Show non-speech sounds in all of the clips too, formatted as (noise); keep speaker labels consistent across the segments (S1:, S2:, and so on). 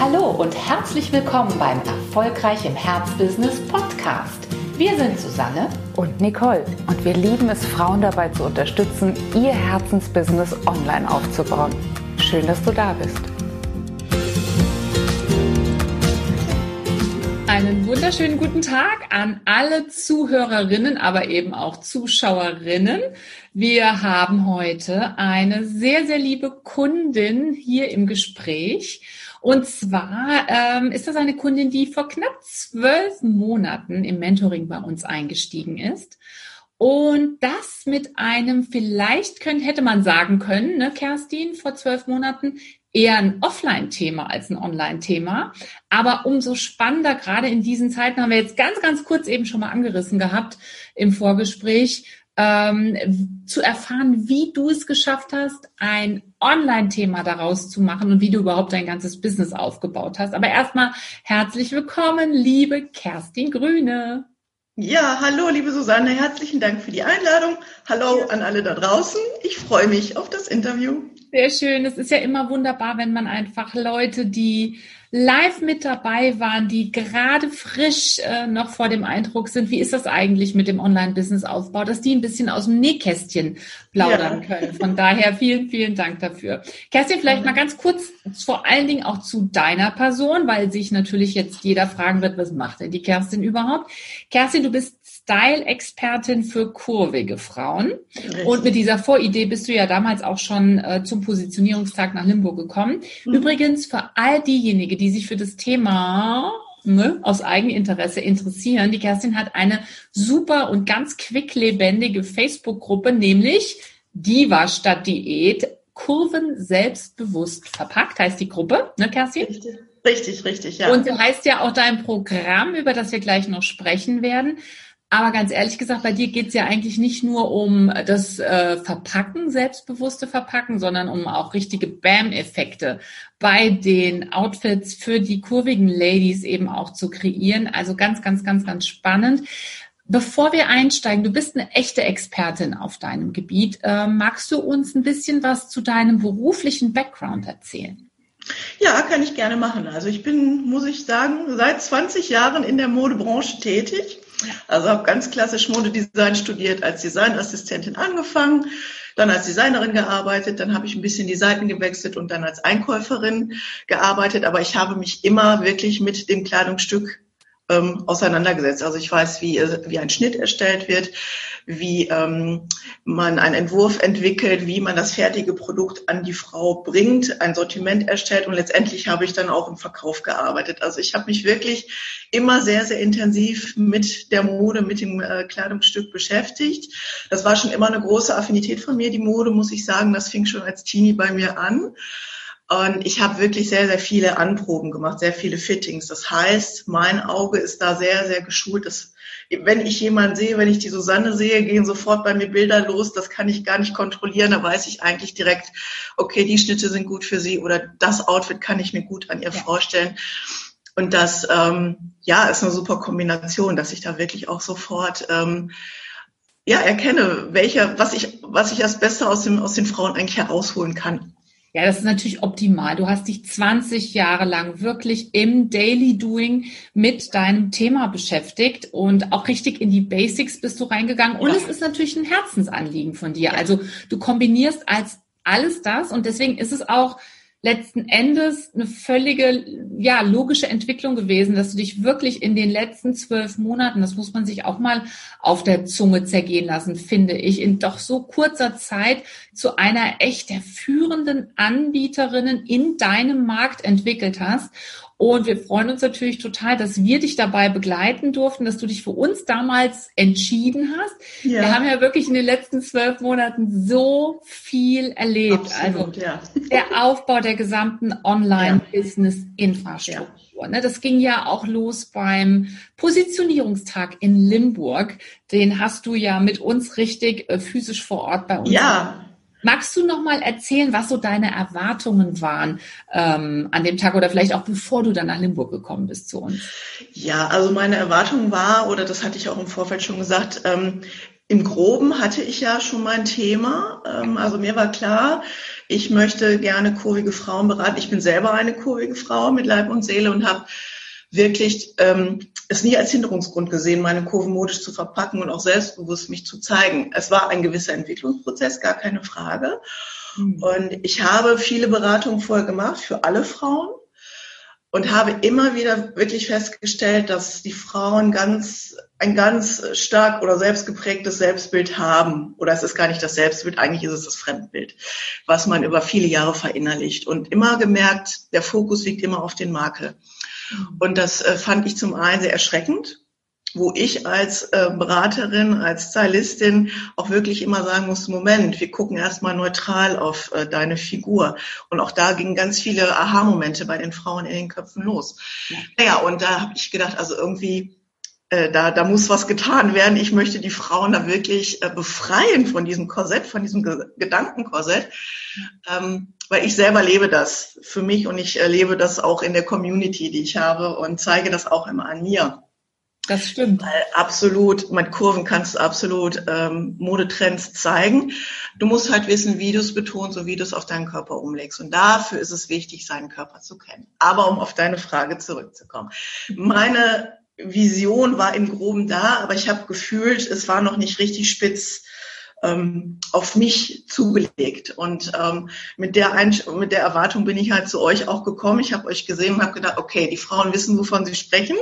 S1: Hallo und herzlich willkommen beim Erfolgreich im Herzbusiness Podcast. Wir sind Susanne
S2: und Nicole und wir lieben es, Frauen dabei zu unterstützen, ihr Herzensbusiness online aufzubauen. Schön, dass du da bist.
S1: Einen wunderschönen guten Tag an alle Zuhörerinnen, aber eben auch Zuschauerinnen. Wir haben heute eine sehr, sehr liebe Kundin hier im Gespräch. Und zwar ähm, ist das eine Kundin, die vor knapp zwölf Monaten im Mentoring bei uns eingestiegen ist. Und das mit einem, vielleicht könnte, hätte man sagen können, ne, Kerstin, vor zwölf Monaten, eher ein Offline-Thema als ein Online-Thema. Aber umso spannender, gerade in diesen Zeiten, haben wir jetzt ganz, ganz kurz eben schon mal angerissen gehabt im Vorgespräch, ähm, zu erfahren, wie du es geschafft hast, ein Online-Thema daraus zu machen und wie du überhaupt dein ganzes Business aufgebaut hast. Aber erstmal herzlich willkommen, liebe Kerstin Grüne.
S3: Ja, hallo, liebe Susanne, herzlichen Dank für die Einladung. Hallo an alle da draußen. Ich freue mich auf das Interview.
S1: Sehr schön. Es ist ja immer wunderbar, wenn man einfach Leute, die live mit dabei waren, die gerade frisch äh, noch vor dem Eindruck sind, wie ist das eigentlich mit dem Online-Business-Aufbau, dass die ein bisschen aus dem Nähkästchen plaudern ja. können. Von daher vielen, vielen Dank dafür. Kerstin, vielleicht mal ganz kurz vor allen Dingen auch zu deiner Person, weil sich natürlich jetzt jeder fragen wird, was macht denn die Kerstin überhaupt? Kerstin, du bist Style-Expertin für kurvige Frauen. Richtig. Und mit dieser Voridee bist du ja damals auch schon äh, zum Positionierungstag nach Limburg gekommen. Mhm. Übrigens für all diejenigen, die sich für das Thema ne, aus Eigeninteresse interessieren, die Kerstin hat eine super und ganz quicklebendige Facebook-Gruppe, nämlich Diva statt Diät, Kurven selbstbewusst verpackt, heißt die Gruppe, ne, Kerstin?
S3: Richtig. Richtig, richtig, ja.
S1: Und so heißt ja auch dein Programm, über das wir gleich noch sprechen werden. Aber ganz ehrlich gesagt, bei dir geht's ja eigentlich nicht nur um das äh, Verpacken, selbstbewusste Verpacken, sondern um auch richtige Bam-Effekte bei den Outfits für die kurvigen Ladies eben auch zu kreieren. Also ganz, ganz, ganz, ganz spannend. Bevor wir einsteigen, du bist eine echte Expertin auf deinem Gebiet. Äh, magst du uns ein bisschen was zu deinem beruflichen Background erzählen?
S3: Ja, kann ich gerne machen. Also ich bin, muss ich sagen, seit 20 Jahren in der Modebranche tätig also habe ganz klassisch Modedesign studiert, als Designassistentin angefangen, dann als Designerin gearbeitet, dann habe ich ein bisschen die Seiten gewechselt und dann als Einkäuferin gearbeitet. Aber ich habe mich immer wirklich mit dem Kleidungsstück ähm, auseinandergesetzt. Also ich weiß, wie, wie ein Schnitt erstellt wird, wie ähm, man einen Entwurf entwickelt, wie man das fertige Produkt an die Frau bringt, ein Sortiment erstellt und letztendlich habe ich dann auch im Verkauf gearbeitet. Also ich habe mich wirklich immer sehr, sehr intensiv mit der Mode, mit dem äh, Kleidungsstück beschäftigt. Das war schon immer eine große Affinität von mir, die Mode, muss ich sagen. Das fing schon als Teenie bei mir an. Und ich habe wirklich sehr, sehr viele Anproben gemacht, sehr viele Fittings. Das heißt, mein Auge ist da sehr, sehr geschult. Das, wenn ich jemanden sehe, wenn ich die Susanne sehe, gehen sofort bei mir Bilder los. Das kann ich gar nicht kontrollieren. Da weiß ich eigentlich direkt, okay, die Schnitte sind gut für sie oder das Outfit kann ich mir gut an ihr ja. vorstellen. Und das, ähm, ja, ist eine super Kombination, dass ich da wirklich auch sofort ähm, ja, erkenne, welcher, was ich, was ich als Beste aus, dem, aus den Frauen eigentlich herausholen kann.
S1: Ja, das ist natürlich optimal. Du hast dich 20 Jahre lang wirklich im Daily Doing mit deinem Thema beschäftigt und auch richtig in die Basics bist du reingegangen. Und es ist natürlich ein Herzensanliegen von dir. Also du kombinierst als alles das und deswegen ist es auch letzten Endes eine völlige, ja, logische Entwicklung gewesen, dass du dich wirklich in den letzten zwölf Monaten, das muss man sich auch mal auf der Zunge zergehen lassen, finde ich, in doch so kurzer Zeit zu einer echt der führenden Anbieterinnen in deinem Markt entwickelt hast. Und wir freuen uns natürlich total, dass wir dich dabei begleiten durften, dass du dich für uns damals entschieden hast. Ja. Wir haben ja wirklich in den letzten zwölf Monaten so viel erlebt. Absolut, also ja. (laughs) der Aufbau der gesamten Online-Business-Infrastruktur. Ja. Ne, das ging ja auch los beim Positionierungstag in Limburg. Den hast du ja mit uns richtig äh, physisch vor Ort bei uns.
S3: Ja,
S1: Magst du noch mal erzählen, was so deine Erwartungen waren ähm, an dem Tag oder vielleicht auch bevor du dann nach Limburg gekommen bist zu uns?
S3: Ja, also meine Erwartung war, oder das hatte ich auch im Vorfeld schon gesagt, ähm, im Groben hatte ich ja schon mein Thema. Ähm, also mir war klar, ich möchte gerne kurvige Frauen beraten. Ich bin selber eine kurvige Frau mit Leib und Seele und habe wirklich ähm, es nie als Hinderungsgrund gesehen, meine Kurven modisch zu verpacken und auch selbstbewusst mich zu zeigen. Es war ein gewisser Entwicklungsprozess, gar keine Frage. Mhm. Und ich habe viele Beratungen vorher gemacht für alle Frauen und habe immer wieder wirklich festgestellt, dass die Frauen ganz, ein ganz stark oder selbstgeprägtes Selbstbild haben. Oder es ist gar nicht das Selbstbild, eigentlich ist es das Fremdbild, was man über viele Jahre verinnerlicht. Und immer gemerkt, der Fokus liegt immer auf den Makel. Und das äh, fand ich zum einen sehr erschreckend wo ich als äh, Beraterin, als Stylistin auch wirklich immer sagen muss, Moment, wir gucken erstmal neutral auf äh, deine Figur. Und auch da gingen ganz viele Aha-Momente bei den Frauen in den Köpfen los. Ja. Naja, und da habe ich gedacht, also irgendwie, da, da muss was getan werden. Ich möchte die Frauen da wirklich äh, befreien von diesem Korsett, von diesem Ge Gedankenkorsett. Ähm, weil ich selber lebe das für mich und ich erlebe das auch in der Community, die ich habe und zeige das auch immer an mir.
S1: Das stimmt.
S3: Absolut, mit Kurven kannst du absolut ähm, Modetrends zeigen. Du musst halt wissen, wie du es betonst und wie du es auf deinen Körper umlegst. Und dafür ist es wichtig, seinen Körper zu kennen. Aber um auf deine Frage zurückzukommen. Meine Vision war im Groben da, aber ich habe gefühlt, es war noch nicht richtig spitz ähm, auf mich zugelegt. Und ähm, mit, der Einsch mit der Erwartung bin ich halt zu euch auch gekommen. Ich habe euch gesehen und habe gedacht, okay, die Frauen wissen, wovon sie sprechen,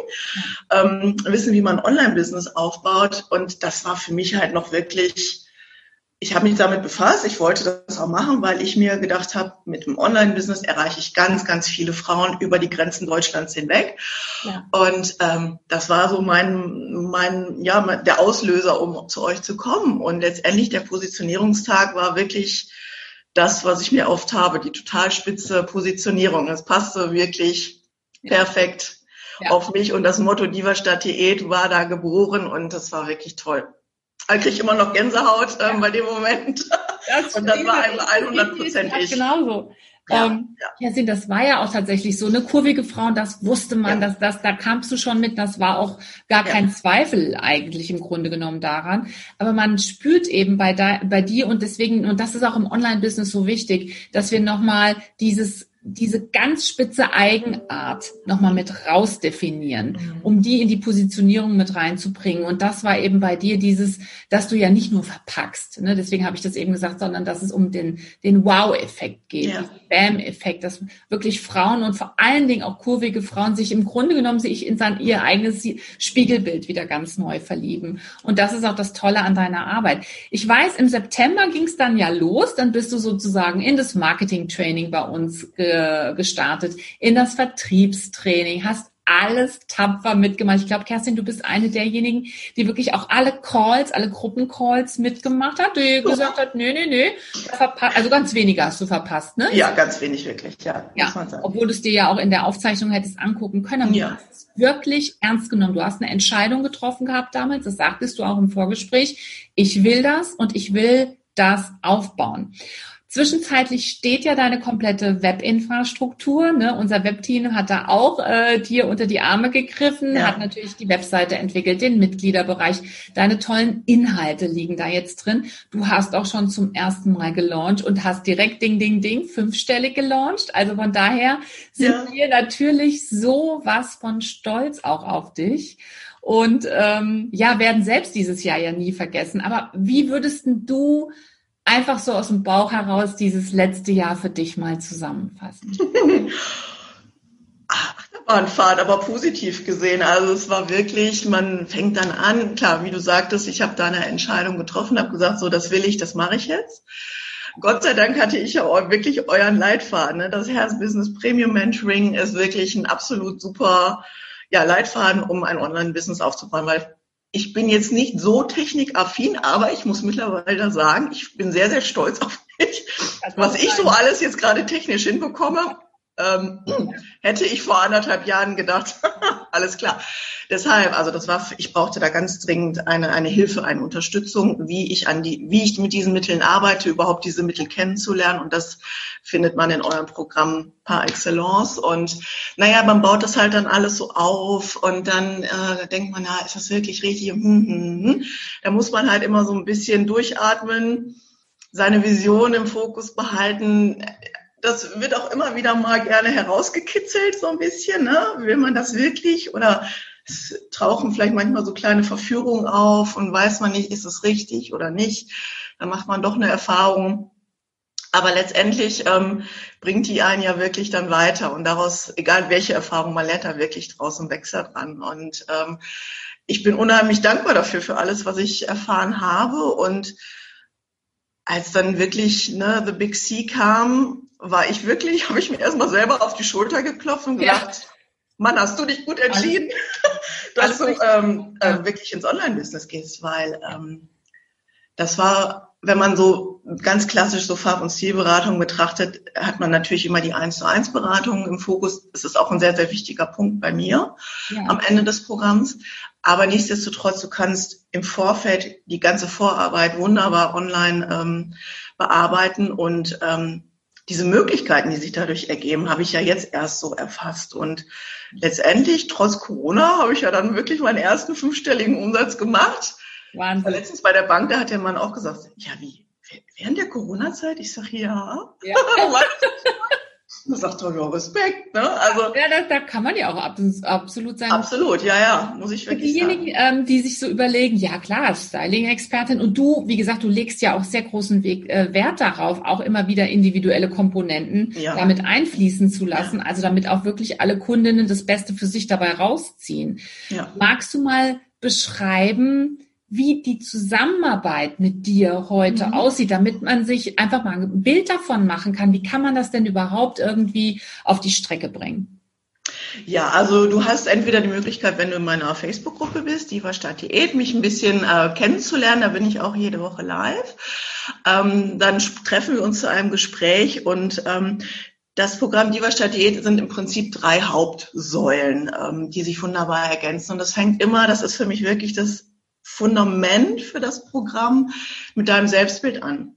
S3: ähm, wissen, wie man Online-Business aufbaut. Und das war für mich halt noch wirklich ich habe mich damit befasst. Ich wollte das auch machen, weil ich mir gedacht habe, mit dem Online-Business erreiche ich ganz, ganz viele Frauen über die Grenzen Deutschlands hinweg. Ja. Und ähm, das war so mein, mein, ja, der Auslöser, um zu euch zu kommen. Und letztendlich der Positionierungstag war wirklich das, was ich mir oft habe, die total spitze Positionierung. Es passte wirklich ja. perfekt ja. auf mich und das Motto Diva statt Diät war da geboren und das war wirklich toll. Ich kriege immer noch Gänsehaut ähm, ja. bei dem Moment. Das (laughs) und das war einmal 100 ich.
S1: Genauso. Ja, ähm, ja. ja, das war ja auch tatsächlich so eine kurvige Frau, das wusste man, ja. dass das, da kamst du schon mit, das war auch gar kein ja. Zweifel eigentlich im Grunde genommen daran. Aber man spürt eben bei, da, bei dir und deswegen, und das ist auch im Online-Business so wichtig, dass wir nochmal dieses diese ganz spitze Eigenart nochmal mit rausdefinieren, mhm. um die in die Positionierung mit reinzubringen. Und das war eben bei dir dieses, dass du ja nicht nur verpackst, ne? deswegen habe ich das eben gesagt, sondern dass es um den, den Wow-Effekt geht, ja. Bam-Effekt, dass wirklich Frauen und vor allen Dingen auch kurvige Frauen sich im Grunde genommen sich in sein, ihr eigenes Spiegelbild wieder ganz neu verlieben. Und das ist auch das Tolle an deiner Arbeit. Ich weiß, im September ging es dann ja los, dann bist du sozusagen in das Marketing-Training bei uns ge gestartet, in das Vertriebstraining, hast alles tapfer mitgemacht. Ich glaube, Kerstin, du bist eine derjenigen, die wirklich auch alle Calls, alle Gruppencalls mitgemacht hat, die gesagt hat, nö, nö, nö, also ganz wenige hast du verpasst, ne?
S3: Ja, ganz wenig wirklich, ja.
S1: Ja, obwohl du es dir ja auch in der Aufzeichnung hättest angucken können. Aber ja. du hast es wirklich ernst genommen. Du hast eine Entscheidung getroffen gehabt damals, das sagtest du auch im Vorgespräch. Ich will das und ich will das aufbauen. Zwischenzeitlich steht ja deine komplette Webinfrastruktur. Ne? Unser Webteam hat da auch äh, dir unter die Arme gegriffen, ja. hat natürlich die Webseite entwickelt, den Mitgliederbereich. Deine tollen Inhalte liegen da jetzt drin. Du hast auch schon zum ersten Mal gelauncht und hast direkt Ding, Ding, Ding fünfstellig gelauncht. Also von daher sind ja. wir natürlich so was von stolz auch auf dich und ähm, ja, werden selbst dieses Jahr ja nie vergessen. Aber wie würdest du einfach so aus dem Bauch heraus dieses letzte Jahr für dich mal zusammenfassen?
S3: Achterbahnfahrt, aber positiv gesehen. Also es war wirklich, man fängt dann an, klar, wie du sagtest, ich habe da eine Entscheidung getroffen, habe gesagt, so das will ich, das mache ich jetzt. Gott sei Dank hatte ich ja wirklich euren Leitfaden. Ne? Das Herz Business Premium Mentoring ist wirklich ein absolut super ja, Leitfaden, um ein Online-Business aufzubauen, weil ich bin jetzt nicht so technikaffin, aber ich muss mittlerweile sagen, ich bin sehr, sehr stolz auf mich, was ich so alles jetzt gerade technisch hinbekomme. Ähm, (clears throat) hätte ich vor anderthalb Jahren gedacht, (laughs) alles klar. Deshalb, also das war, ich brauchte da ganz dringend eine, eine Hilfe, eine Unterstützung, wie ich an die, wie ich mit diesen Mitteln arbeite, überhaupt diese Mittel kennenzulernen. Und das findet man in eurem Programm par excellence. Und naja, man baut das halt dann alles so auf und dann äh, denkt man, ja, ist das wirklich richtig? Hm, hm, hm. Da muss man halt immer so ein bisschen durchatmen seine Vision im Fokus behalten das wird auch immer wieder mal gerne herausgekitzelt, so ein bisschen. Ne? Will man das wirklich? Oder es tauchen vielleicht manchmal so kleine Verführungen auf und weiß man nicht, ist es richtig oder nicht. Dann macht man doch eine Erfahrung. Aber letztendlich ähm, bringt die einen ja wirklich dann weiter und daraus, egal welche Erfahrung man lernt, da wirklich draußen wächst er dran. Und ähm, ich bin unheimlich dankbar dafür, für alles, was ich erfahren habe. Und als dann wirklich ne, The Big C kam, war ich wirklich, habe ich mir erstmal selber auf die Schulter geklopft und gedacht, ja. Mann, hast du dich gut entschieden, (laughs) dass du ähm, äh, wirklich ins Online-Business gehst, weil ähm, das war, wenn man so ganz klassisch so Farb- und Stilberatung betrachtet, hat man natürlich immer die 1 zu 1 Beratung im Fokus. Es ist auch ein sehr, sehr wichtiger Punkt bei mir ja. am Ende des Programms. Aber nichtsdestotrotz, du kannst im Vorfeld die ganze Vorarbeit wunderbar online ähm, bearbeiten und ähm, diese Möglichkeiten, die sich dadurch ergeben, habe ich ja jetzt erst so erfasst. Und letztendlich, trotz Corona, habe ich ja dann wirklich meinen ersten fünfstelligen Umsatz gemacht. Wahnsinn. Letztens bei der Bank, da hat der Mann auch gesagt, ja wie, während der Corona-Zeit? Ich sage, ja. ja. (laughs) Da sagt er, ja, Respekt. Ne? Also,
S1: ja, da, da kann man ja auch absolut sein.
S3: Absolut, ja, ja, muss ich wirklich
S1: diejenigen, sagen. Ähm, die sich so überlegen, ja klar, Styling-Expertin und du, wie gesagt, du legst ja auch sehr großen Weg, äh, Wert darauf, auch immer wieder individuelle Komponenten ja. damit einfließen zu lassen, ja. also damit auch wirklich alle Kundinnen das Beste für sich dabei rausziehen. Ja. Magst du mal beschreiben, wie die Zusammenarbeit mit dir heute mhm. aussieht, damit man sich einfach mal ein Bild davon machen kann. Wie kann man das denn überhaupt irgendwie auf die Strecke bringen?
S3: Ja, also du hast entweder die Möglichkeit, wenn du in meiner Facebook-Gruppe bist, Diva Stadt Diät, mich ein bisschen äh, kennenzulernen. Da bin ich auch jede Woche live. Ähm, dann treffen wir uns zu einem Gespräch und ähm, das Programm Diva Stadt Diät sind im Prinzip drei Hauptsäulen, ähm, die sich wunderbar ergänzen. Und das fängt immer, das ist für mich wirklich das Fundament für das Programm mit deinem Selbstbild an.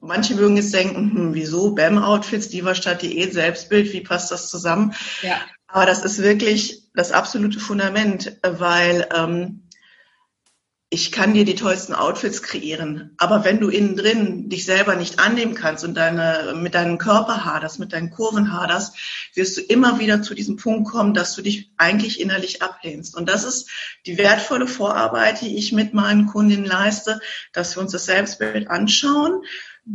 S3: Manche mögen jetzt denken, hm, wieso BAM-Outfits, Diva statt Diät, Selbstbild, wie passt das zusammen? Ja. Aber das ist wirklich das absolute Fundament, weil ähm, ich kann dir die tollsten Outfits kreieren, aber wenn du innen drin dich selber nicht annehmen kannst und deine, mit deinem Körper haderst, mit deinen Kurven haderst, wirst du immer wieder zu diesem Punkt kommen, dass du dich eigentlich innerlich ablehnst. Und das ist die wertvolle Vorarbeit, die ich mit meinen Kundinnen leiste, dass wir uns das Selbstbild anschauen,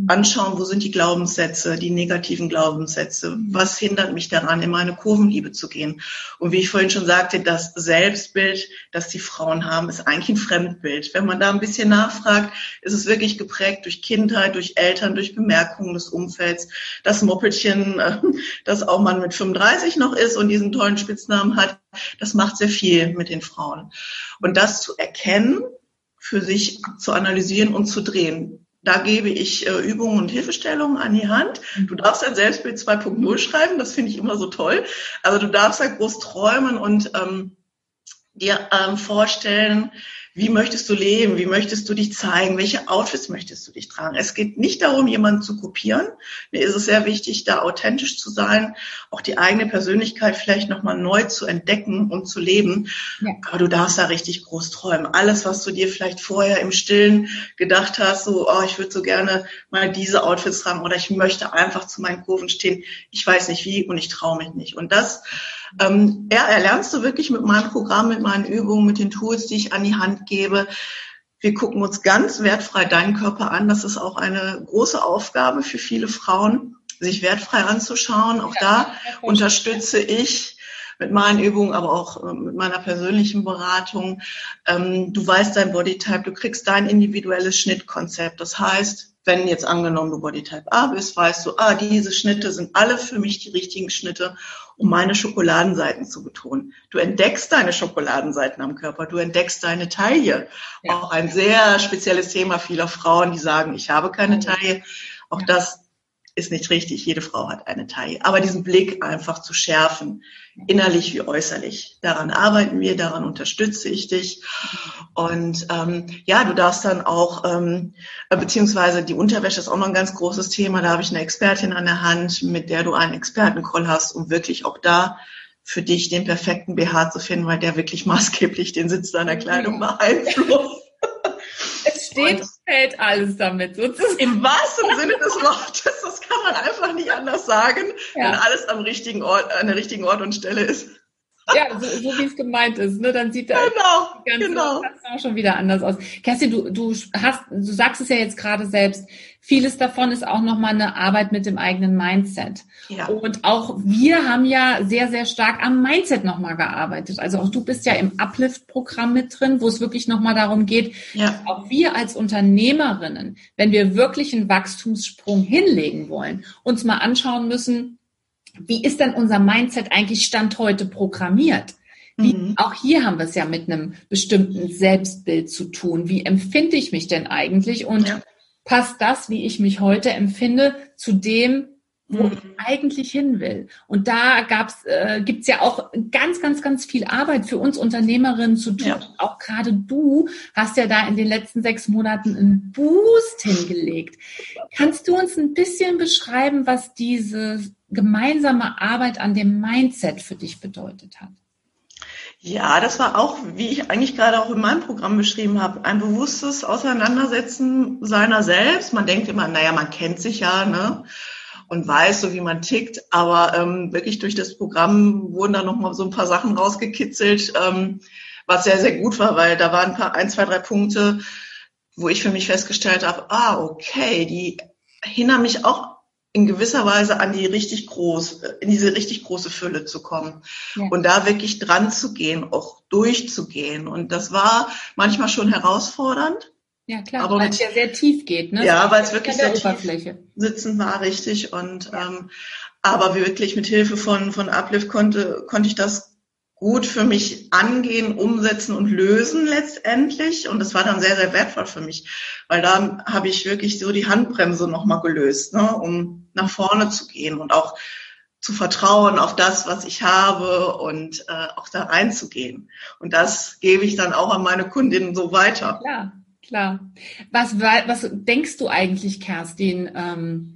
S3: anschauen, wo sind die Glaubenssätze, die negativen Glaubenssätze, was hindert mich daran, in meine Kurvenliebe zu gehen. Und wie ich vorhin schon sagte, das Selbstbild, das die Frauen haben, ist eigentlich ein Fremdbild. Wenn man da ein bisschen nachfragt, ist es wirklich geprägt durch Kindheit, durch Eltern, durch Bemerkungen des Umfelds. Das Moppelchen, äh, das auch man mit 35 noch ist und diesen tollen Spitznamen hat, das macht sehr viel mit den Frauen. Und das zu erkennen, für sich zu analysieren und zu drehen. Da gebe ich äh, Übungen und Hilfestellungen an die Hand. Du darfst ein Selbstbild 2.0 schreiben, das finde ich immer so toll. Also du darfst halt groß träumen und ähm, dir ähm, vorstellen, wie möchtest du leben? Wie möchtest du dich zeigen? Welche Outfits möchtest du dich tragen? Es geht nicht darum, jemanden zu kopieren. Mir ist es sehr wichtig, da authentisch zu sein, auch die eigene Persönlichkeit vielleicht nochmal neu zu entdecken und zu leben. Ja. Aber du darfst da richtig groß träumen. Alles, was du dir vielleicht vorher im Stillen gedacht hast, so, oh, ich würde so gerne mal diese Outfits tragen oder ich möchte einfach zu meinen Kurven stehen. Ich weiß nicht wie und ich traue mich nicht. Und das ähm, ja, erlernst du wirklich mit meinem Programm, mit meinen Übungen, mit den Tools, die ich an die Hand gebe. Wir gucken uns ganz wertfrei deinen Körper an. Das ist auch eine große Aufgabe für viele Frauen, sich wertfrei anzuschauen. Auch da unterstütze ich mit meinen Übungen, aber auch äh, mit meiner persönlichen Beratung. Ähm, du weißt dein Bodytype, du kriegst dein individuelles Schnittkonzept. Das heißt, wenn jetzt angenommen du Bodytype A bist, weißt du, ah, diese Schnitte sind alle für mich die richtigen Schnitte, um meine Schokoladenseiten zu betonen. Du entdeckst deine Schokoladenseiten am Körper, du entdeckst deine Taille. Ja. Auch ein sehr spezielles Thema vieler Frauen, die sagen, ich habe keine Taille. Auch ja. das ist nicht richtig. Jede Frau hat eine Taille. Aber diesen Blick einfach zu schärfen, innerlich wie äußerlich. Daran arbeiten wir, daran unterstütze ich dich. Und ähm, ja, du darfst dann auch, ähm, beziehungsweise die Unterwäsche ist auch noch ein ganz großes Thema. Da habe ich eine Expertin an der Hand, mit der du einen Expertencall hast, um wirklich auch da für dich den perfekten BH zu finden, weil der wirklich (laughs) maßgeblich den Sitz deiner Kleidung beeinflusst
S1: steht und fällt alles damit.
S3: Sozusagen. Im wahrsten Sinne des Wortes, das kann man einfach nicht anders sagen, ja. wenn alles am richtigen Ort, an der richtigen Ort und Stelle ist.
S1: Ja, so, so wie es gemeint ist, ne? Dann sieht da genau, genau. auch schon wieder anders aus. Kerstin, du, du hast, du sagst es ja jetzt gerade selbst. Vieles davon ist auch nochmal eine Arbeit mit dem eigenen Mindset. Ja. Und auch wir haben ja sehr, sehr stark am Mindset nochmal gearbeitet. Also auch du bist ja im Uplift-Programm mit drin, wo es wirklich nochmal darum geht, ja. auch wir als Unternehmerinnen, wenn wir wirklich einen Wachstumssprung hinlegen wollen, uns mal anschauen müssen, wie ist denn unser Mindset eigentlich Stand heute programmiert? Wie, mhm. Auch hier haben wir es ja mit einem bestimmten Selbstbild zu tun. Wie empfinde ich mich denn eigentlich? Und ja. Passt das, wie ich mich heute empfinde, zu dem, wo mhm. ich eigentlich hin will. Und da gab's, äh, gibt's ja auch ganz, ganz, ganz viel Arbeit für uns Unternehmerinnen zu tun. Ja. Auch gerade du hast ja da in den letzten sechs Monaten einen Boost hingelegt. Kannst du uns ein bisschen beschreiben, was diese gemeinsame Arbeit an dem Mindset für dich bedeutet hat?
S3: Ja, das war auch, wie ich eigentlich gerade auch in meinem Programm beschrieben habe, ein bewusstes Auseinandersetzen seiner selbst. Man denkt immer, naja, man kennt sich ja, ne? Und weiß, so wie man tickt. Aber ähm, wirklich durch das Programm wurden da nochmal so ein paar Sachen rausgekitzelt, ähm, was sehr, sehr gut war, weil da waren ein paar, ein, zwei, drei Punkte, wo ich für mich festgestellt habe, ah, okay, die hindern mich auch in gewisser Weise an die richtig groß, in diese richtig große Fülle zu kommen ja. und da wirklich dran zu gehen, auch durchzugehen. Und das war manchmal schon herausfordernd.
S1: Ja, klar, weil es ja sehr tief geht, ne?
S3: Ja, weil es wirklich sehr tief sitzen war, richtig. Und ja. ähm, aber wirklich mit Hilfe von, von Uplift konnte, konnte ich das gut für mich angehen, umsetzen und lösen letztendlich. Und das war dann sehr, sehr wertvoll für mich, weil da habe ich wirklich so die Handbremse nochmal gelöst, ne, um nach vorne zu gehen und auch zu vertrauen auf das, was ich habe und äh, auch da reinzugehen. Und das gebe ich dann auch an meine Kundinnen so weiter.
S1: Klar, klar. Was, was denkst du eigentlich, Kerstin? Ähm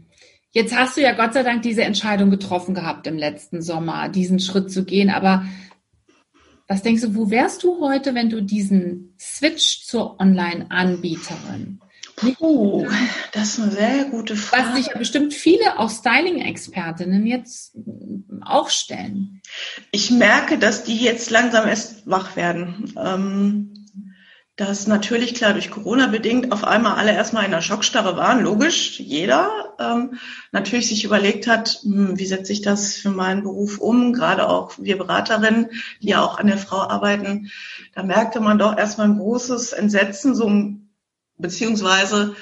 S1: Jetzt hast du ja Gott sei Dank diese Entscheidung getroffen gehabt im letzten Sommer, diesen Schritt zu gehen. Aber was denkst du, wo wärst du heute, wenn du diesen Switch zur Online-Anbieterin?
S3: Oh, das ist eine sehr gute Frage.
S1: Was sich ja bestimmt viele auch Styling-Expertinnen jetzt auch stellen.
S3: Ich merke, dass die jetzt langsam erst wach werden. Ähm, dass natürlich klar durch Corona bedingt auf einmal alle erstmal in der Schockstarre waren, logisch, jeder ähm, natürlich sich überlegt hat, hm, wie setze ich das für meinen Beruf um, gerade auch wir Beraterinnen, die ja auch an der Frau arbeiten, da merkte man doch erstmal ein großes Entsetzen, so beziehungsweise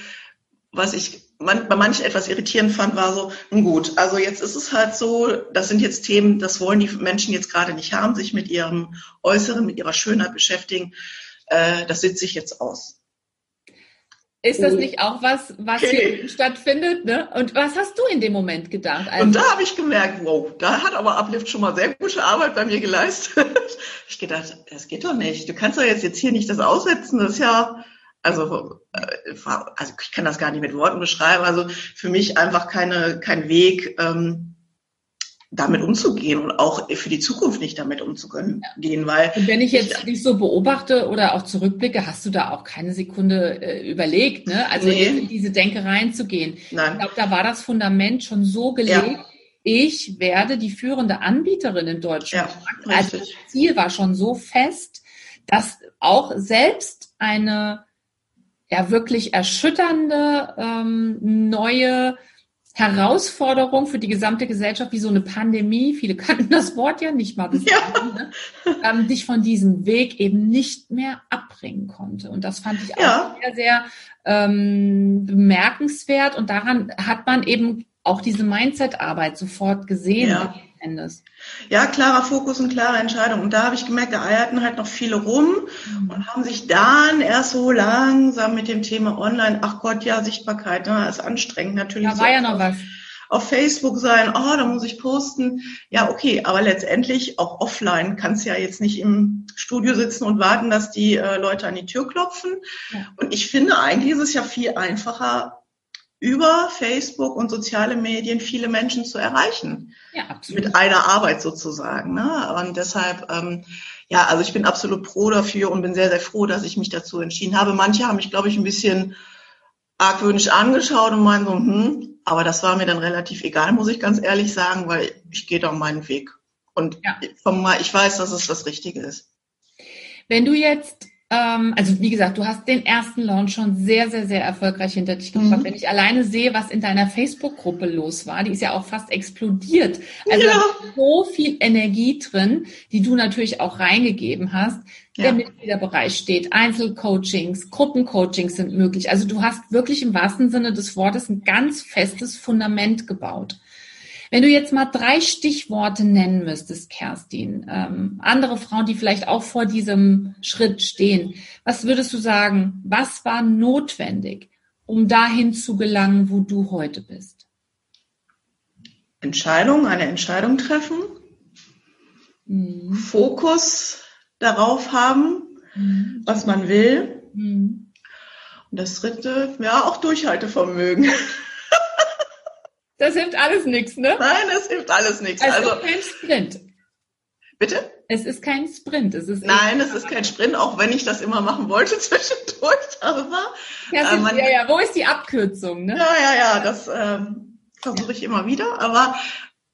S3: was ich man, bei manchen etwas irritierend fand, war so, nun gut, also jetzt ist es halt so, das sind jetzt Themen, das wollen die Menschen jetzt gerade nicht haben, sich mit ihrem Äußeren, mit ihrer Schönheit beschäftigen äh, das sitze ich jetzt aus.
S1: Ist das nicht auch was, was okay. hier stattfindet? Ne? Und was hast du in dem Moment gedacht?
S3: Also, und da habe ich gemerkt, wow, da hat aber Uplift schon mal sehr gute Arbeit bei mir geleistet. (laughs) ich gedacht, das geht doch nicht. Du kannst doch jetzt, jetzt hier nicht das aussetzen. Das ist ja, also, äh, also ich kann das gar nicht mit Worten beschreiben. Also für mich einfach keine, kein Weg, ähm, damit umzugehen und auch für die Zukunft nicht damit umzugehen, ja. weil
S1: und wenn ich jetzt ich, dich so beobachte oder auch zurückblicke, hast du da auch keine Sekunde äh, überlegt, ne? Also nee. in diese Denke reinzugehen. Nein. Ich glaube, da war das Fundament schon so gelegt. Ja. Ich werde die führende Anbieterin in Deutschland. Ja, also das Ziel war schon so fest, dass auch selbst eine ja wirklich erschütternde ähm, neue Herausforderung für die gesamte Gesellschaft, wie so eine Pandemie, viele kannten das Wort ja nicht mal bis ja. ne? ähm, dich von diesem Weg eben nicht mehr abbringen konnte. Und das fand ich auch ja. sehr, sehr ähm, bemerkenswert. Und daran hat man eben auch diese Mindset-Arbeit sofort gesehen. Ja. Endes.
S3: Ja, klarer Fokus und klare Entscheidung. Und da habe ich gemerkt, da eierten halt noch viele rum mhm. und haben sich dann erst so langsam mit dem Thema Online, ach Gott, ja, Sichtbarkeit, ne, ist anstrengend natürlich.
S1: Da war ja noch was.
S3: auf Facebook sein, oh, da muss ich posten. Ja, okay, aber letztendlich auch offline kannst ja jetzt nicht im Studio sitzen und warten, dass die äh, Leute an die Tür klopfen. Ja. Und ich finde, eigentlich ist es ja viel einfacher, über Facebook und soziale Medien viele Menschen zu erreichen. Ja, absolut. Mit einer Arbeit sozusagen. Ne? Und deshalb, ähm, ja, also ich bin absolut pro dafür und bin sehr, sehr froh, dass ich mich dazu entschieden habe. Manche haben mich, glaube ich, ein bisschen argwöhnisch angeschaut und meinen so, hm, aber das war mir dann relativ egal, muss ich ganz ehrlich sagen, weil ich gehe da meinen Weg. Und ja. ich weiß, dass es das Richtige ist.
S1: Wenn du jetzt ähm, also wie gesagt, du hast den ersten Launch schon sehr, sehr, sehr erfolgreich hinter dich gebracht. Mhm. Wenn ich alleine sehe, was in deiner Facebook-Gruppe los war, die ist ja auch fast explodiert. Also ja. so viel Energie drin, die du natürlich auch reingegeben hast. Ja. Der Mitgliederbereich steht, Einzelcoachings, Gruppencoachings sind möglich. Also du hast wirklich im wahrsten Sinne des Wortes ein ganz festes Fundament gebaut. Wenn du jetzt mal drei Stichworte nennen müsstest, Kerstin, ähm, andere Frauen, die vielleicht auch vor diesem Schritt stehen, was würdest du sagen, was war notwendig, um dahin zu gelangen, wo du heute bist?
S3: Entscheidung, eine Entscheidung treffen, mhm. Fokus darauf haben, mhm. was man will. Mhm. Und das dritte, ja, auch Durchhaltevermögen.
S1: Das hilft alles nichts, ne?
S3: Nein, das hilft alles nichts.
S1: Es also, ist kein Sprint.
S3: Bitte?
S1: Es ist kein Sprint. Es ist
S3: Nein, es ist kein Sprint, auch wenn ich das immer machen wollte (laughs) zwischendurch. Aber,
S1: ja, äh, man, ja, ja, wo ist die Abkürzung? Ne?
S3: Ja, ja, ja, das ähm, versuche ich immer wieder. Aber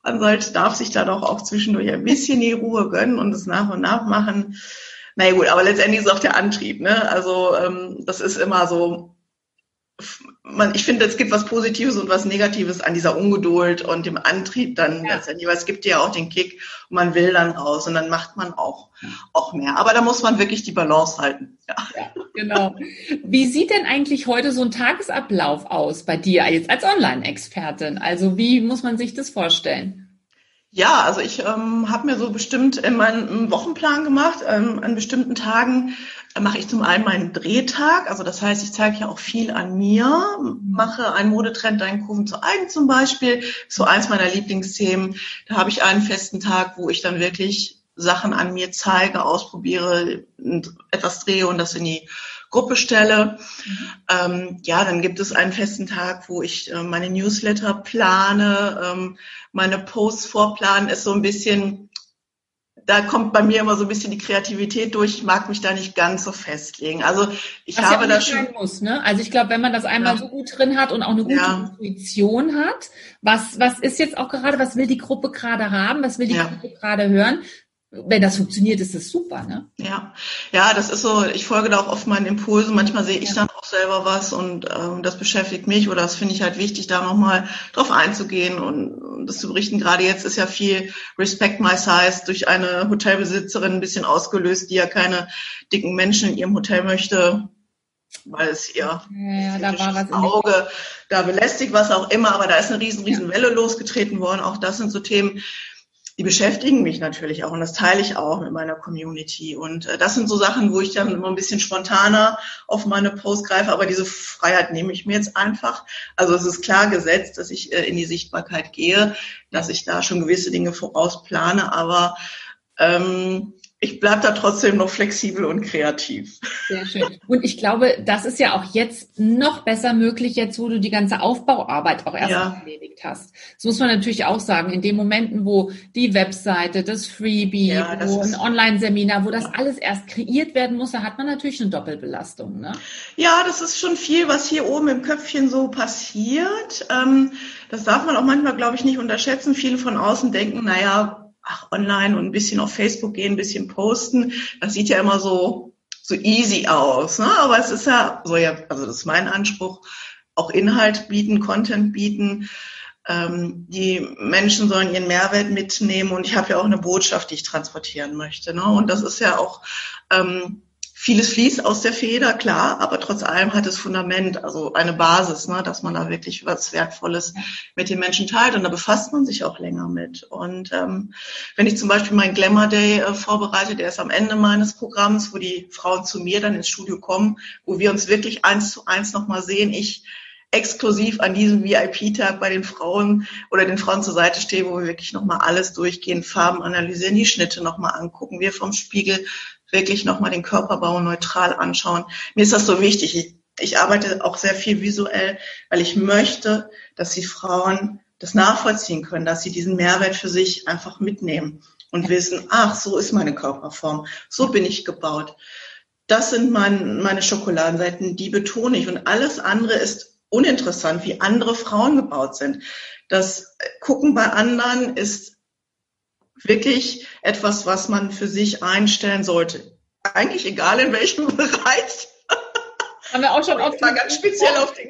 S3: man sollte, darf sich da doch auch zwischendurch ein bisschen die Ruhe gönnen und es nach und nach machen. Na naja, gut, aber letztendlich ist es auch der Antrieb. Ne? Also ähm, das ist immer so, man, ich finde, es gibt was Positives und was Negatives an dieser Ungeduld und dem Antrieb dann ja. letztendlich, weil es gibt ja auch den Kick und man will dann raus und dann macht man auch, auch mehr. Aber da muss man wirklich die Balance halten. Ja. ja
S1: genau. Wie sieht denn eigentlich heute so ein Tagesablauf aus bei dir jetzt als Online-Expertin? Also wie muss man sich das vorstellen?
S3: Ja, also ich ähm, habe mir so bestimmt in meinen Wochenplan gemacht. Ähm, an bestimmten Tagen äh, mache ich zum einen meinen Drehtag. Also das heißt, ich zeige ja auch viel an mir, mache einen Modetrend, deinen Kurven zu eigen zum Beispiel. So eins meiner Lieblingsthemen. Da habe ich einen festen Tag, wo ich dann wirklich Sachen an mir zeige, ausprobiere, etwas drehe und das in die Gruppe stelle. Mhm. Ähm, ja, dann gibt es einen festen Tag, wo ich äh, meine Newsletter plane, ähm, meine Posts vorplanen, ist so ein bisschen, da kommt bei mir immer so ein bisschen die Kreativität durch. Ich mag mich da nicht ganz so festlegen. Also ich Was habe ja da schon.
S1: Muss, ne? Also ich glaube, wenn man das einmal ja. so gut drin hat und auch eine gute ja. Intuition hat, was, was ist jetzt auch gerade, was will die Gruppe gerade haben, was will die ja. Gruppe gerade hören, wenn das funktioniert, ist das super, ne?
S3: Ja, ja, das ist so, ich folge da auch oft meinen Impulsen. Manchmal sehe ich ja. dann auch selber was und ähm, das beschäftigt mich oder das finde ich halt wichtig, da nochmal drauf einzugehen und das zu berichten. Gerade jetzt ist ja viel Respect My Size durch eine Hotelbesitzerin ein bisschen ausgelöst, die ja keine dicken Menschen in ihrem Hotel möchte, weil es ihr ja, da war was Auge da belästigt, was auch immer, aber da ist eine riesen, riesen Welle losgetreten worden. Auch das sind so Themen, die beschäftigen mich natürlich auch und das teile ich auch mit meiner Community. Und äh, das sind so Sachen, wo ich dann immer ein bisschen spontaner auf meine Post greife, aber diese Freiheit nehme ich mir jetzt einfach. Also es ist klar gesetzt, dass ich äh, in die Sichtbarkeit gehe, dass ich da schon gewisse Dinge vorausplane, aber ähm, ich bleibe da trotzdem noch flexibel und kreativ.
S1: Sehr schön. Und ich glaube, das ist ja auch jetzt noch besser möglich, jetzt wo du die ganze Aufbauarbeit auch erst ja. erledigt hast. Das muss man natürlich auch sagen, in den Momenten, wo die Webseite, das Freebie, ja, das wo ein Online-Seminar, wo das alles erst kreiert werden muss, da hat man natürlich eine Doppelbelastung. Ne?
S3: Ja, das ist schon viel, was hier oben im Köpfchen so passiert. Ähm, das darf man auch manchmal, glaube ich, nicht unterschätzen. Viele von außen denken, naja, ach, online und ein bisschen auf Facebook gehen, ein bisschen posten. Das sieht ja immer so, so easy aus. Ne? Aber es ist ja so, ja, also das ist mein Anspruch, auch Inhalt bieten, Content bieten. Ähm, die Menschen sollen ihren Mehrwert mitnehmen und ich habe ja auch eine Botschaft, die ich transportieren möchte. Ne? Und das ist ja auch ähm, Vieles fließt aus der Feder, klar, aber trotz allem hat es Fundament, also eine Basis, ne, dass man da wirklich was Wertvolles mit den Menschen teilt und da befasst man sich auch länger mit. Und ähm, wenn ich zum Beispiel meinen Glamour Day äh, vorbereite, der ist am Ende meines Programms, wo die Frauen zu mir dann ins Studio kommen, wo wir uns wirklich eins zu eins nochmal sehen, ich exklusiv an diesem VIP-Tag bei den Frauen oder den Frauen zur Seite stehe, wo wir wirklich nochmal alles durchgehen, Farben analysieren, die Schnitte nochmal angucken, wir vom Spiegel wirklich nochmal den Körperbau neutral anschauen. Mir ist das so wichtig. Ich, ich arbeite auch sehr viel visuell, weil ich möchte, dass die Frauen das nachvollziehen können, dass sie diesen Mehrwert für sich einfach mitnehmen und wissen, ach, so ist meine Körperform, so bin ich gebaut. Das sind mein, meine Schokoladenseiten, die betone ich. Und alles andere ist uninteressant, wie andere Frauen gebaut sind. Das Gucken bei anderen ist wirklich etwas, was man für sich einstellen sollte. Eigentlich egal in welchem (laughs) Bereich.
S1: Haben wir auch schon oft
S3: mal ganz speziell auf, den,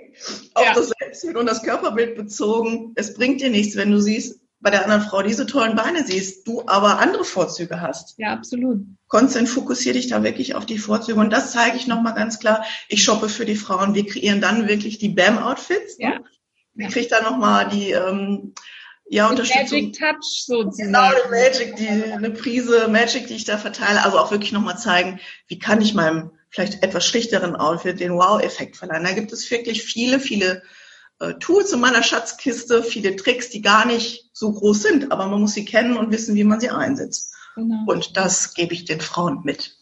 S3: auf ja. das Selbstbild und das Körperbild bezogen. Es bringt dir nichts, wenn du siehst, bei der anderen Frau diese tollen Beine siehst, du aber andere Vorzüge hast.
S1: Ja, absolut.
S3: Konzentrier, fokussier dich da wirklich auf die Vorzüge. Und das zeige ich nochmal ganz klar. Ich shoppe für die Frauen. Wir kreieren dann wirklich die BAM-Outfits.
S1: Ja.
S3: Ich kriege da nochmal die, ähm, ja, Unterstützung.
S1: Magic Touch sozusagen.
S3: Genau, die Magic, die, eine Prise Magic, die ich da verteile. Also auch wirklich nochmal zeigen, wie kann ich meinem vielleicht etwas schlichteren Outfit den Wow-Effekt verleihen. Da gibt es wirklich viele, viele äh, Tools in meiner Schatzkiste, viele Tricks, die gar nicht so groß sind, aber man muss sie kennen und wissen, wie man sie einsetzt. Genau. Und das gebe ich den Frauen mit.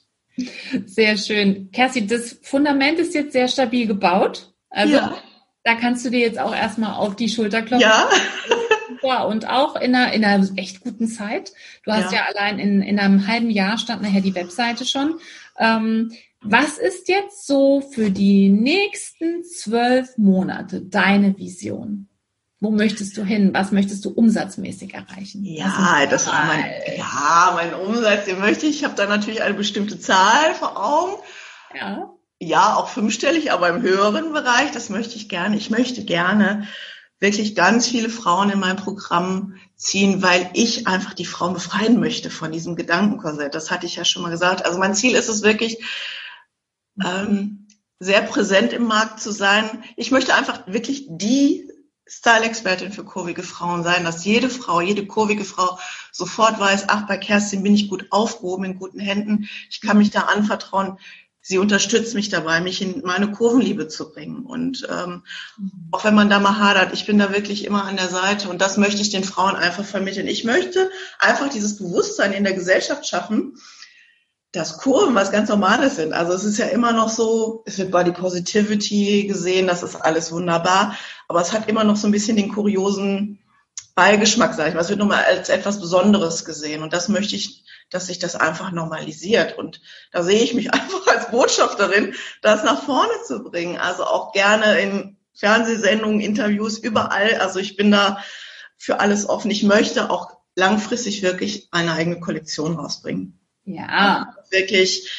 S1: Sehr schön. Kerstin, das Fundament ist jetzt sehr stabil gebaut. Also ja. da kannst du dir jetzt auch erstmal auf die Schulter klopfen.
S3: Ja. (laughs)
S1: Und auch in einer, in einer echt guten Zeit. Du hast ja, ja allein in, in einem halben Jahr stand nachher die Webseite schon. Ähm, was ist jetzt so für die nächsten zwölf Monate deine Vision? Wo möchtest du hin? Was möchtest du umsatzmäßig erreichen?
S3: Ja, das war mein, ja, mein Umsatz, den möchte ich. Ich habe da natürlich eine bestimmte Zahl vor Augen. Ja. Ja, auch fünfstellig, aber im höheren Bereich. Das möchte ich gerne. Ich möchte gerne wirklich ganz viele Frauen in mein Programm ziehen, weil ich einfach die Frauen befreien möchte von diesem Gedankenkorsett. Das hatte ich ja schon mal gesagt. Also mein Ziel ist es wirklich, ähm, sehr präsent im Markt zu sein. Ich möchte einfach wirklich die Style-Expertin für kurvige Frauen sein, dass jede Frau, jede kurvige Frau sofort weiß, ach, bei Kerstin bin ich gut aufgehoben, in guten Händen, ich kann mich da anvertrauen. Sie unterstützt mich dabei, mich in meine Kurvenliebe zu bringen. Und ähm, auch wenn man da mal hadert, ich bin da wirklich immer an der Seite. Und das möchte ich den Frauen einfach vermitteln. Ich möchte einfach dieses Bewusstsein in der Gesellschaft schaffen, dass Kurven was ganz Normales sind. Also es ist ja immer noch so, es wird Body Positivity gesehen, das ist alles wunderbar, aber es hat immer noch so ein bisschen den kuriosen Beigeschmack, sage ich mal. Es wird nochmal als etwas Besonderes gesehen und das möchte ich, dass sich das einfach normalisiert und da sehe ich mich (laughs) einfach als Botschafterin, das nach vorne zu bringen. Also auch gerne in Fernsehsendungen, Interviews, überall. Also ich bin da für alles offen. Ich möchte auch langfristig wirklich eine eigene Kollektion rausbringen.
S1: Ja.
S3: Wirklich,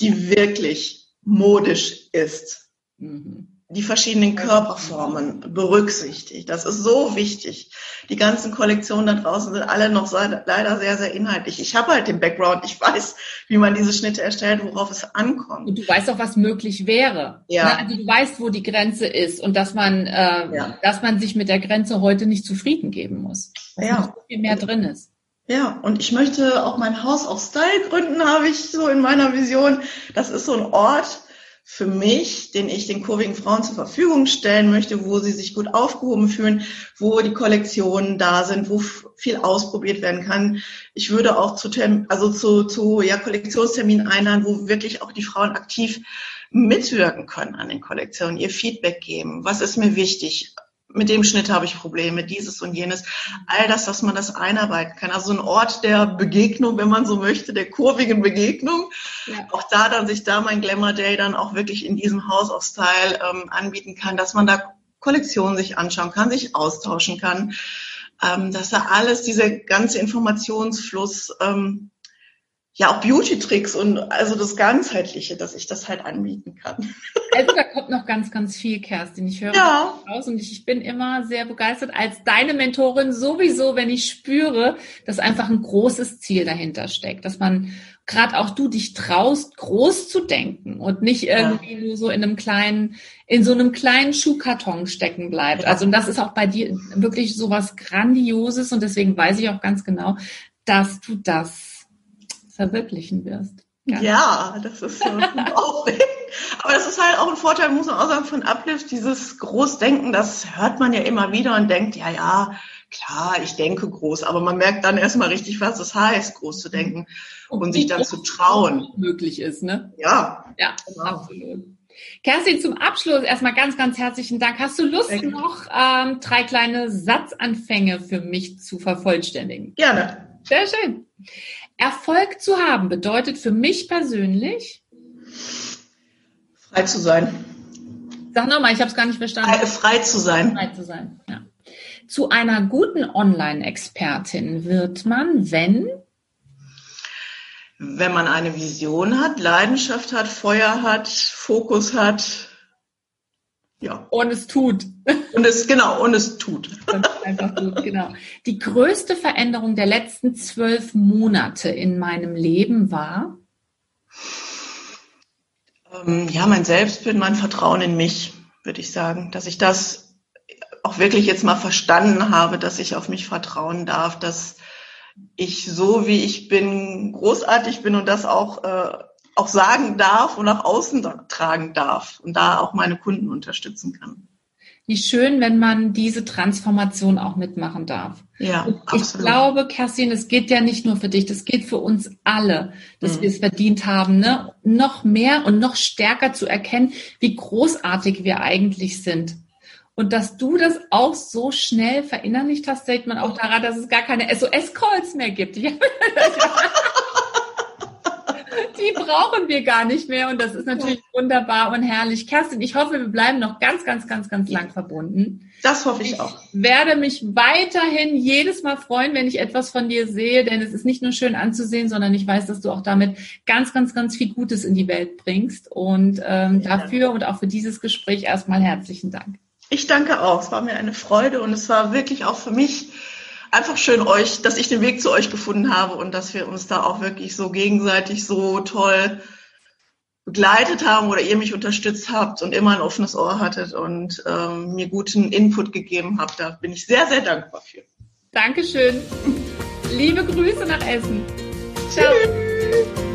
S3: die wirklich modisch ist. Mhm. Die verschiedenen Körperformen berücksichtigt. Das ist so wichtig. Die ganzen Kollektionen da draußen sind alle noch leider sehr, sehr inhaltlich. Ich habe halt den Background. Ich weiß, wie man diese Schnitte erstellt, worauf es ankommt.
S1: Und du weißt auch, was möglich wäre. Ja. Also du weißt, wo die Grenze ist und dass man, äh, ja. dass man sich mit der Grenze heute nicht zufrieden geben muss. Dass
S3: ja.
S1: so viel mehr drin ist.
S3: Ja, und ich möchte auch mein Haus auf Style gründen, habe ich so in meiner Vision. Das ist so ein Ort für mich, den ich den kurvigen Frauen zur Verfügung stellen möchte, wo sie sich gut aufgehoben fühlen, wo die Kollektionen da sind, wo viel ausprobiert werden kann. Ich würde auch zu, also zu, zu ja, Kollektionsterminen einladen, wo wirklich auch die Frauen aktiv mitwirken können an den Kollektionen, ihr Feedback geben. Was ist mir wichtig? Mit dem Schnitt habe ich Probleme, dieses und jenes. All das, dass man das einarbeiten kann. Also ein Ort der Begegnung, wenn man so möchte, der kurvigen Begegnung. Ja. Auch da dann sich da mein Glamour Day dann auch wirklich in diesem House of Style ähm, anbieten kann, dass man da Kollektionen sich anschauen kann, sich austauschen kann, ähm, dass da alles, dieser ganze Informationsfluss ähm, ja auch Beauty-Tricks und also das Ganzheitliche, dass ich das halt anbieten kann. (laughs)
S1: Also da kommt noch ganz, ganz viel, Kerstin. Ich höre ja. raus und ich, ich bin immer sehr begeistert als deine Mentorin sowieso, wenn ich spüre, dass einfach ein großes Ziel dahinter steckt, dass man gerade auch du dich traust, groß zu denken und nicht irgendwie ja. nur so in einem kleinen, in so einem kleinen Schuhkarton stecken bleibt. Also und das ist auch bei dir wirklich so was Grandioses und deswegen weiß ich auch ganz genau, dass du das verwirklichen wirst.
S3: Ja, ja das ist so. Aber das ist halt auch ein Vorteil, muss man auch sagen, von Uplift, dieses Großdenken, das hört man ja immer wieder und denkt, ja, ja, klar, ich denke groß, aber man merkt dann erstmal richtig, was es heißt, groß zu denken und, und sich dann zu trauen.
S1: Möglich ist, ne?
S3: Ja.
S1: Ja, genau. absolut. Kerstin, zum Abschluss erstmal ganz, ganz herzlichen Dank. Hast du Lust, Danke. noch ähm, drei kleine Satzanfänge für mich zu vervollständigen?
S3: Gerne.
S1: Sehr schön. Erfolg zu haben bedeutet für mich persönlich
S3: frei zu sein.
S1: Sag nochmal, ich habe es gar nicht verstanden.
S3: Frei, frei zu sein.
S1: Frei zu sein, ja. Zu einer guten Online-Expertin wird man, wenn
S3: wenn man eine Vision hat, Leidenschaft hat, Feuer hat, Fokus hat.
S1: Ja. Und es tut.
S3: Und es, genau, und es tut. (laughs)
S1: einfach gut, genau. Die größte Veränderung der letzten zwölf Monate in meinem Leben war?
S3: Ähm, ja, mein Selbstbild, mein Vertrauen in mich, würde ich sagen. Dass ich das auch wirklich jetzt mal verstanden habe, dass ich auf mich vertrauen darf, dass ich so wie ich bin großartig bin und das auch, äh, auch sagen darf und nach außen tragen darf und da auch meine Kunden unterstützen kann.
S1: Wie schön, wenn man diese Transformation auch mitmachen darf.
S3: Ja,
S1: und ich absolut. glaube, Kerstin, es geht ja nicht nur für dich, das geht für uns alle, dass mhm. wir es verdient haben, ne? noch mehr und noch stärker zu erkennen, wie großartig wir eigentlich sind. Und dass du das auch so schnell verinnerlicht hast, sieht man auch daran, dass es gar keine SOS-Calls mehr gibt. (laughs) die brauchen wir gar nicht mehr und das ist natürlich wunderbar und herrlich. Kerstin, ich hoffe, wir bleiben noch ganz, ganz, ganz, ganz lang verbunden.
S3: Das hoffe ich, ich auch.
S1: Ich werde mich weiterhin jedes Mal freuen, wenn ich etwas von dir sehe, denn es ist nicht nur schön anzusehen, sondern ich weiß, dass du auch damit ganz, ganz, ganz viel Gutes in die Welt bringst. Und ähm, dafür und auch für dieses Gespräch erstmal herzlichen Dank.
S3: Ich danke auch. Es war mir eine Freude und es war wirklich auch für mich einfach schön euch, dass ich den Weg zu euch gefunden habe und dass wir uns da auch wirklich so gegenseitig so toll begleitet haben oder ihr mich unterstützt habt und immer ein offenes Ohr hattet und ähm, mir guten Input gegeben habt. Da bin ich sehr, sehr dankbar für.
S1: Dankeschön. Liebe Grüße nach Essen.
S3: Ciao. Tschüss.